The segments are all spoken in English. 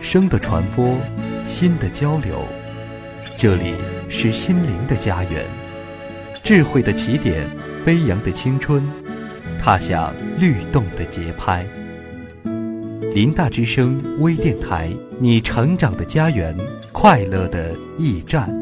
声的传播，心的交流，这里是心灵的家园，智慧的起点，飞扬的青春，踏响律动的节拍。林大之声微电台，你成长的家园，快乐的驿站。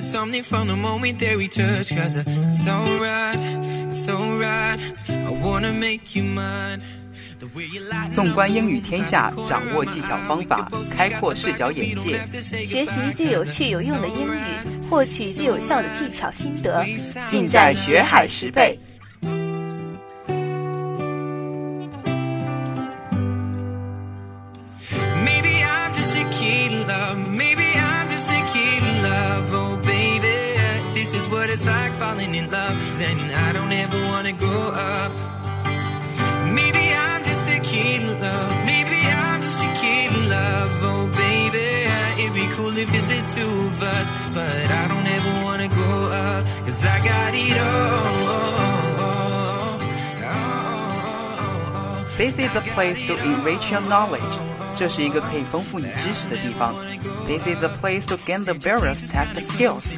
Something from the moment that we touched. Cause it's alright, it's alright I wanna make you mine 纵观英语天下，掌握技巧方法，开阔视角眼界，学习最有趣有用的英语，获取最有效的技巧心得，尽在学海十倍。it's like falling in love, then I don't ever wanna grow up. Maybe I'm just a kid in love, maybe I'm just a kid in love, oh baby. It'd be cool if it's the two of us, but I don't ever wanna grow up, cause I got it all. This is a place to enrich your knowledge. 这是一个可以丰富你知识的地方。This is a place to gain the various test skills.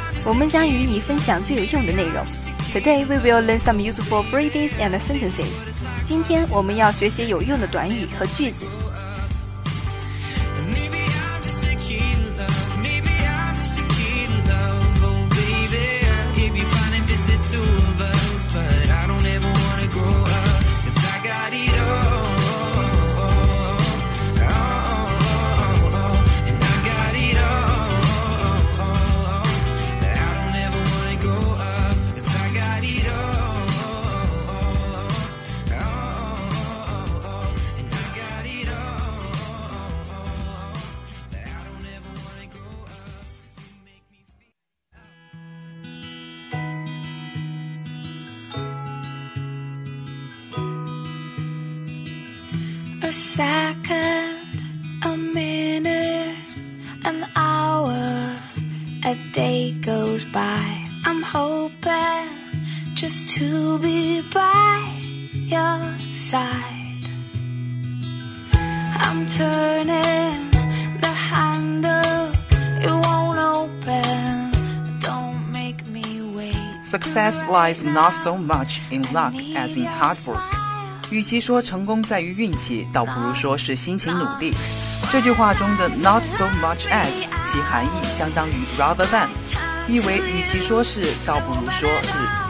我们将与你分享最有用的内容。Today we will learn some useful phrases and sentences。今天我们要学习有用的短语和句子。Second, a minute, an hour, a day goes by. I'm hoping just to be by your side. I'm turning the handle, it won't open. Don't make me wait. Success lies not so much in luck as in hard work. 与其说成功在于运气，倒不如说是辛勤努力。这句话中的 not so much as，其含义相当于 rather than，意为与其说是，倒不如说是。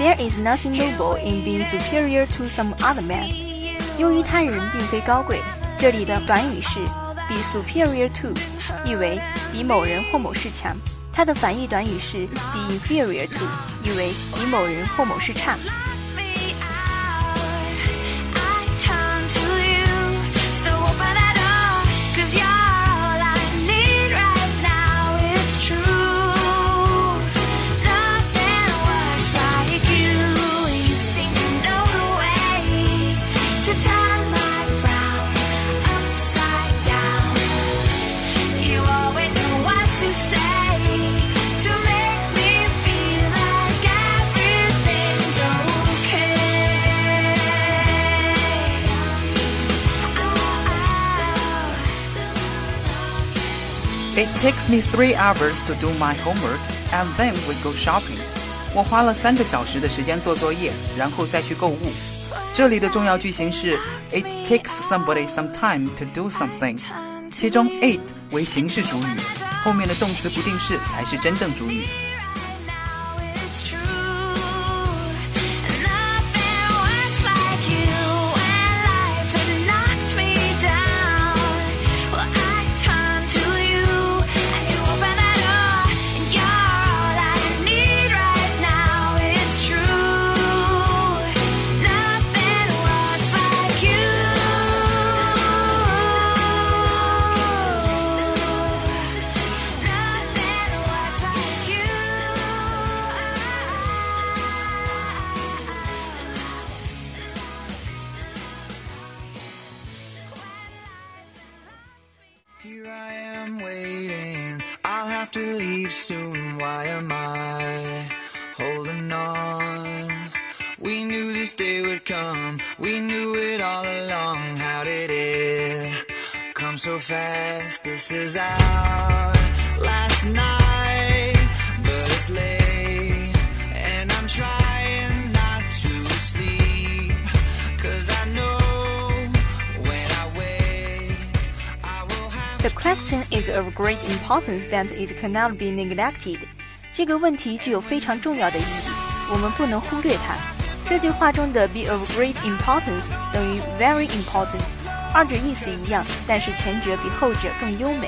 There is nothing noble in being superior to some other man。优于他人并非高贵。这里的短语是 be superior to，意为比某人或某事强。它的反义短语是 be inferior to，意为比某人或某事差。It takes me three hours to do my homework, and then we go shopping. 我花了三个小时的时间做作业，然后再去购物。这里的重要句型是 It takes somebody some time to do something，其中 it 为形式主语，后面的动词不定式才是真正主语。 come. We knew it all along. How did it come so fast? This is our last night, but it's late, and I'm trying not to sleep. Cause I know. The question is of great importance that it cannot be neglected。这个问题具有非常重要的意义，我们不能忽略它。 这句话中的 be of great importance 等于 very important，二者意思一样，但是前者比后者更优美。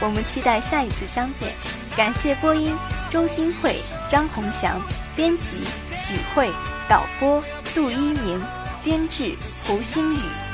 我们期待下一次相见。感谢播音周新慧、张宏祥，编辑许慧，导播杜一鸣，监制胡星宇。